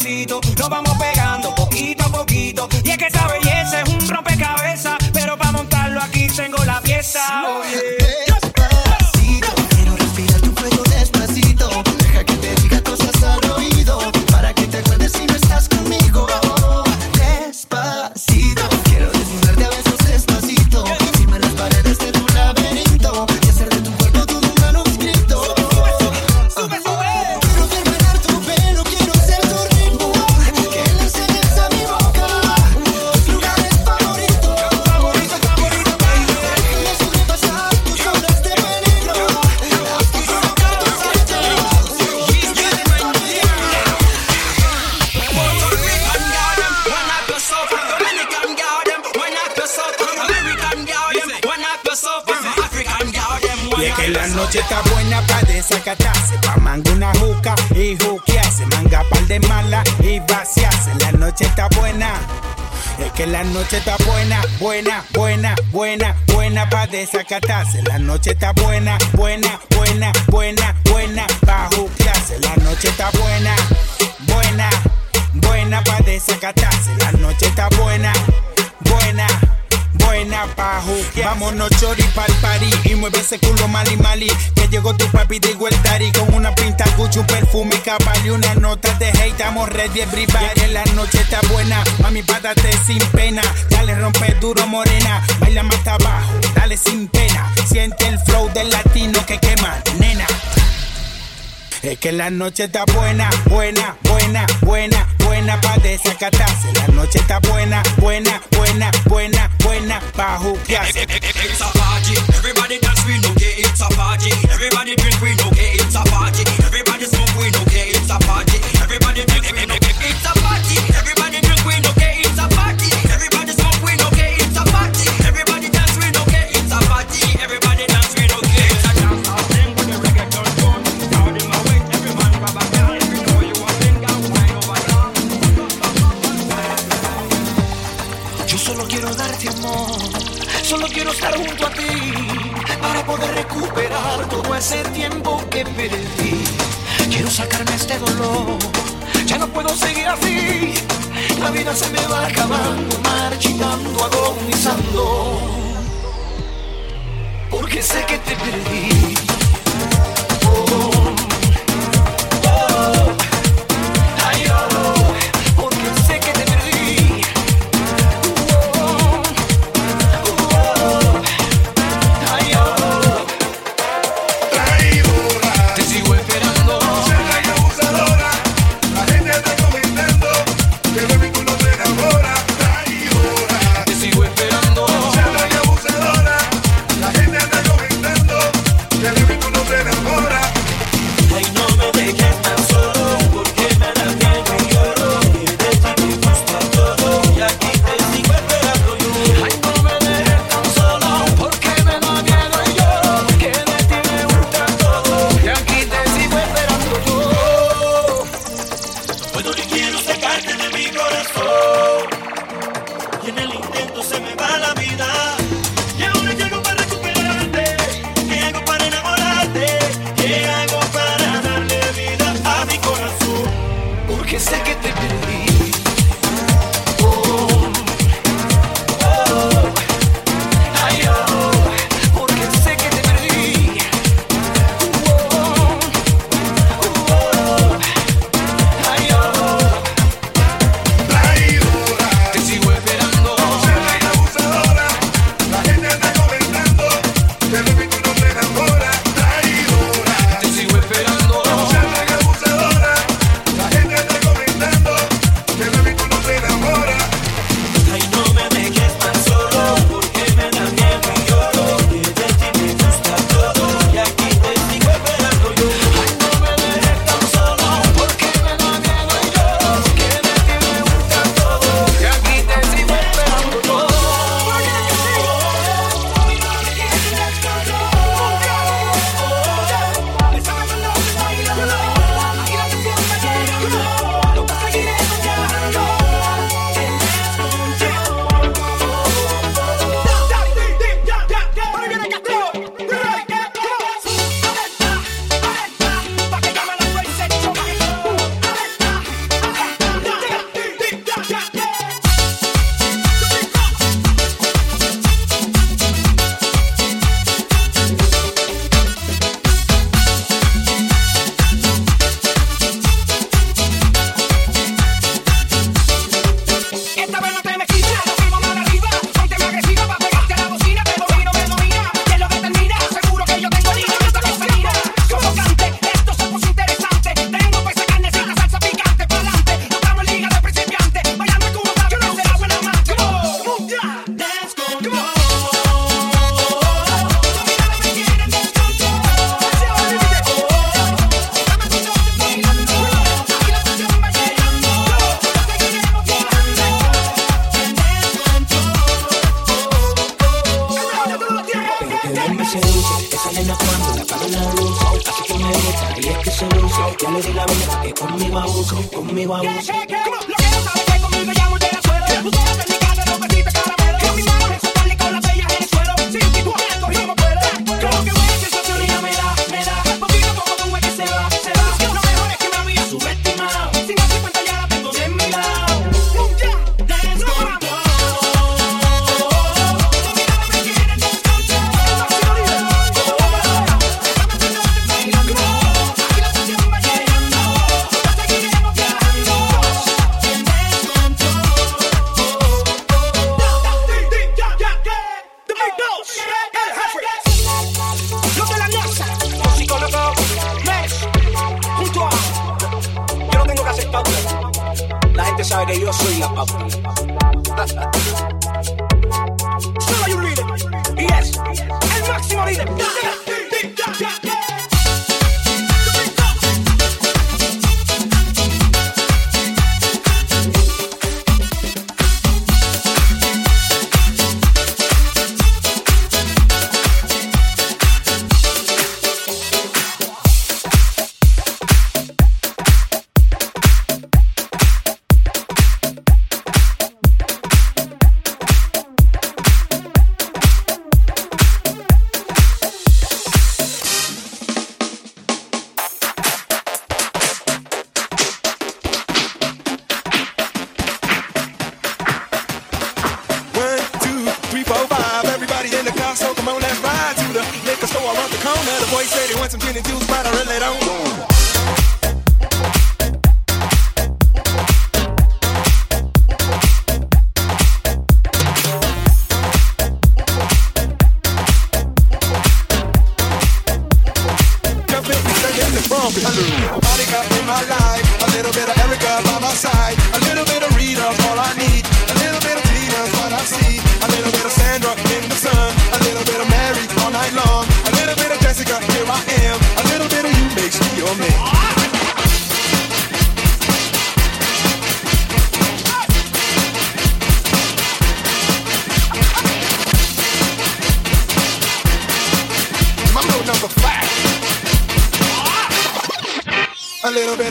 suavecito, nos vamos pegando poquito a poquito. Y es que esta belleza es un rompecabezas, pero para montarlo aquí tengo la pieza. Oye. La noche está buena, buena, buena, buena, buena pa' desacatarse. La noche está buena, buena, buena, buena, buena pa' juzgarse. La noche está buena, buena, buena pa' desacatarse. La noche está buena, buena buena pa' juquear. Vámonos chori pa'l party y mueve ese culo mali mali. Que llegó tu papi de igualdad y con una pinta Gucci, un perfume y y una nota de hate. Estamos ready everybody. Y la noche está buena, mami pátate sin pena. Dale rompe duro morena, baila más abajo, dale sin pena. Siente el flow del latino que quema, nena. Es que la noche está buena, buena, buena, buena, buena pa' desacatarse. La noche está buena, buena, buena, buena, buena pa' juquearse. It's eh, eh, eh, a party, everybody dance, we no get it's a party. Everybody drink, we no get it's a party. quiero estar junto a ti para poder recuperar todo ese tiempo que perdí. Quiero sacarme este dolor, ya no puedo seguir así. La vida se me va acabando, marchitando, agonizando. Porque sé que te perdí.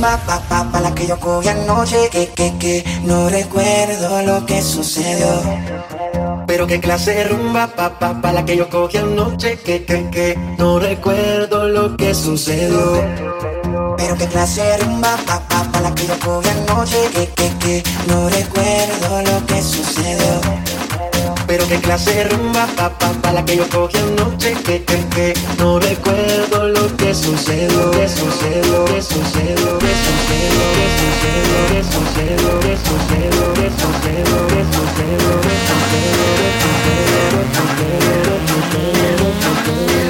rumba, pa, pa, la que yo cogí anoche, que, que, que, no recuerdo lo que sucedió. Pero qué clase de rumba, pa, pa, la que yo cogí anoche, que, que, que, no recuerdo lo que sucedió. Pero qué clase de rumba, pa, pa, la que yo cogí anoche, que, que, que, no recuerdo lo que sucedió. Pero qué clase de rumba, pa, pa, pa, la que yo cogí anoche, que, que, que, no recuerdo lo que sucedió, que sucedió, que sucedió, que sucedió, que sucedió, que sucedió, que sucedió, que sucedió, que sucedió, que sucedió, que sucedió, que sucedió, que sucedió, que sucedió,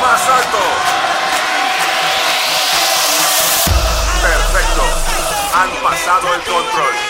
Más alto. Perfecto. Han pasado el control.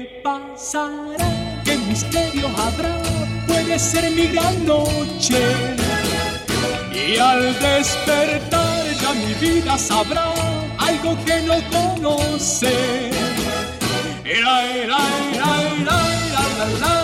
pasará? ¿Qué misterio habrá? Puede ser mi gran noche. Y al despertar ya mi vida sabrá algo que no conoce. La, la,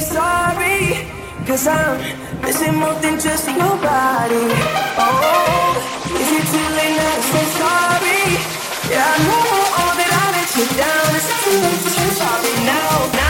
say sorry, cause I'm missing more than just your body. Oh, is it too late now to say sorry? Yeah, I know all that I let you down. It's too late to say sorry now. now.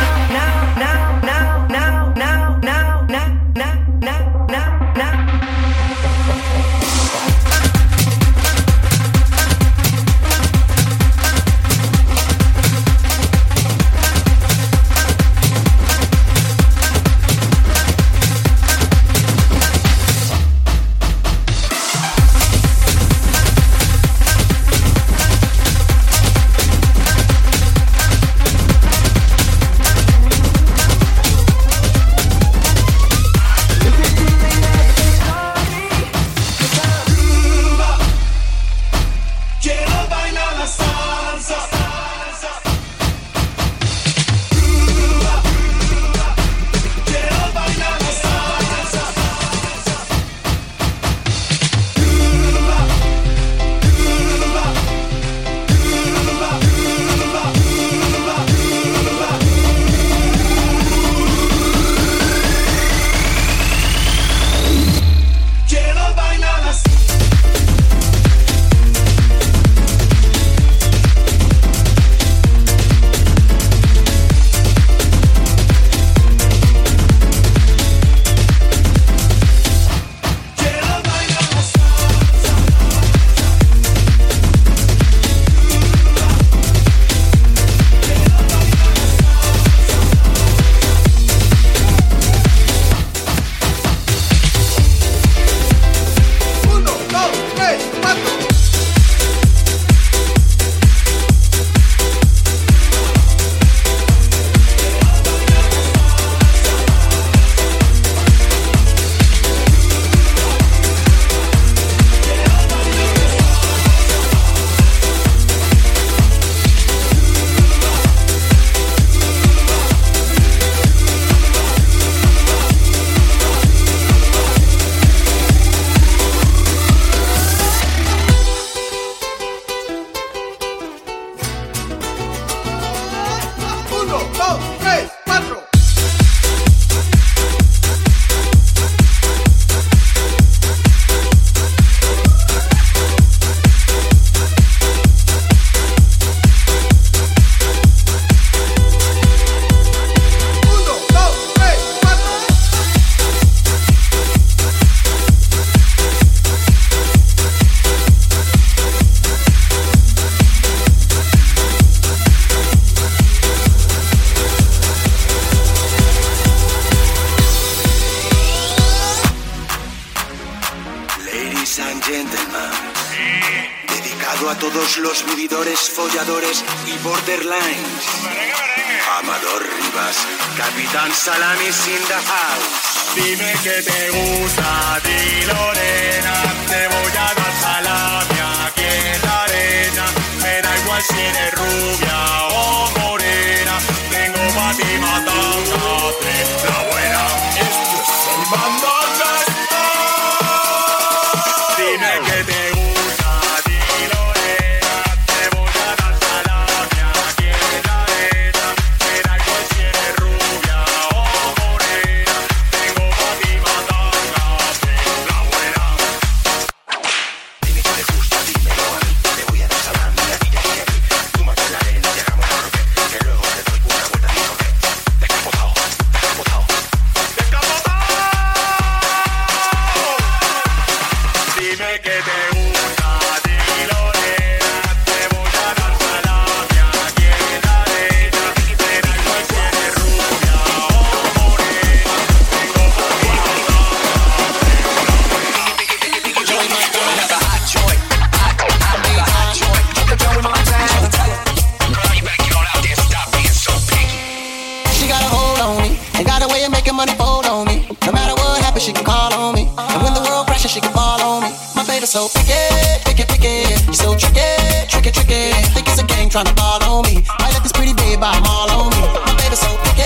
Think it's a game trying to fall on me. Might let this pretty babe 'em all on me. My baby's so picky,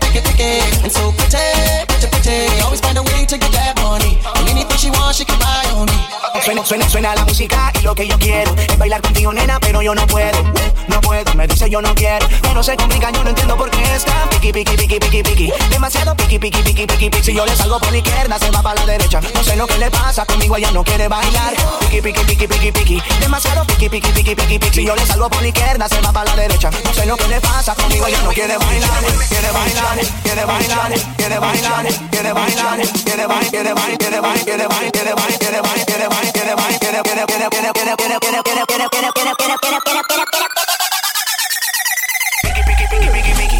picky, picky. And so pretty, pretty, pretty. Always find a way to get that Suena, suena, la música y lo que yo quiero es bailar contigo, nena, pero yo no puedo. No puedo, me dice yo no quiero. Pero se complica, yo no entiendo por qué está piqui, piqui, piqui, piqui, piqui. Demasiado piqui, piqui, piqui, piqui, piqui. Si yo le salgo por la izquierda, se va para la derecha. No sé lo que le pasa, conmigo ella no quiere bailar. Piqui, piqui, piqui, piqui, piqui. Demasiado piqui, piqui, piqui, piqui, piqui. Si yo le salgo por la izquierda, se va para la derecha. No sé lo que le pasa, conmigo ella no quiere bailar. Quiere bailar, quiere bailar, quiere bailar, quiere bailar, quiere bailar, quiere bailar, quiere bailar, quiere bailar, quiere quiere quiere quiere quiere quiere quiere Piggy, piggy, piggy, piggy, piggy.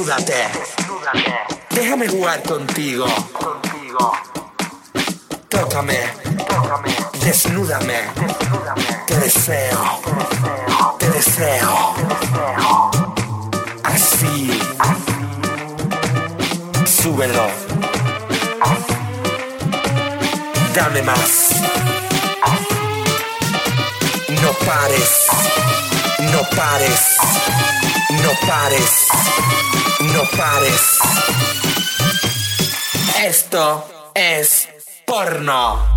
desnúdate. desnúdate. Déjame jugar contigo. Contigo. Tócame. Tócame. Desnúdame. desnúdame. Te deseo. Te deseo. Te deseo. Te deseo. Así. Así. Súbelo. Así. Dame más. No pares. No pares. No pares no pares. Esto es porno.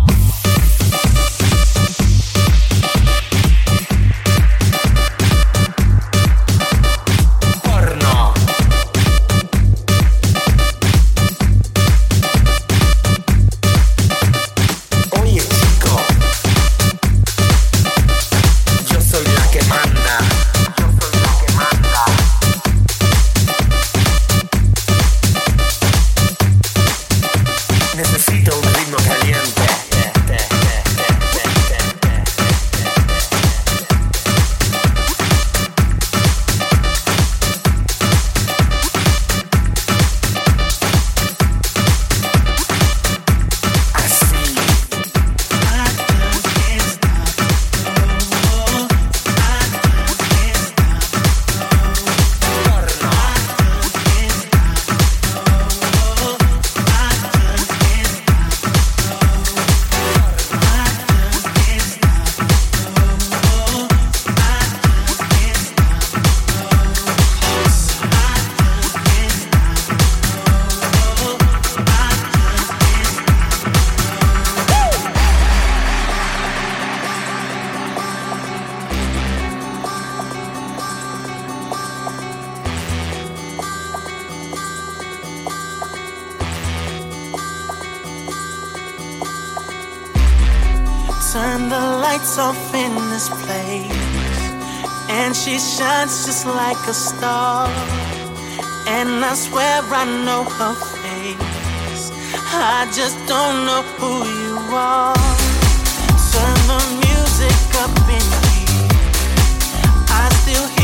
like a star. And I swear I know her face. I just don't know who you are. Turn the music up in me. I still hear.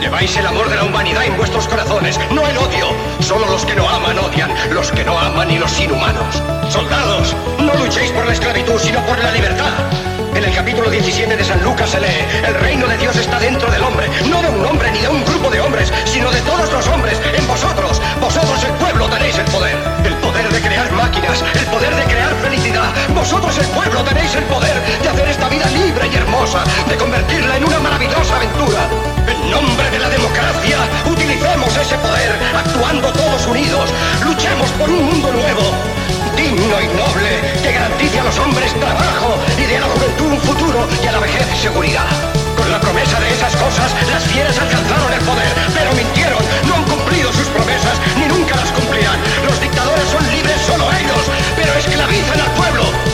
Lleváis el amor de la humanidad en vuestros corazones, no el odio. Solo los que no aman odian, los que no aman y los inhumanos. Soldados, no luchéis por la esclavitud, sino por la libertad. En el capítulo 17 de San Lucas se lee, el reino de Dios está dentro del hombre, no de un hombre ni de un grupo de hombres, sino de todos los hombres, en vosotros. Vosotros el pueblo tenéis el poder, el poder de crear máquinas, el poder de crear vosotros, el pueblo, tenéis el poder de hacer esta vida libre y hermosa, de convertirla en una maravillosa aventura. En nombre de la democracia, utilicemos ese poder, actuando todos unidos. Luchemos por un mundo nuevo, digno y noble, que garantice a los hombres trabajo y de la juventud un futuro y a la vejez seguridad. Con la promesa de esas cosas, las fieras alcanzaron el poder, pero mintieron, no han cumplido sus promesas, ni nunca las cumplirán. Los dictadores son libres pero esclavizan al pueblo.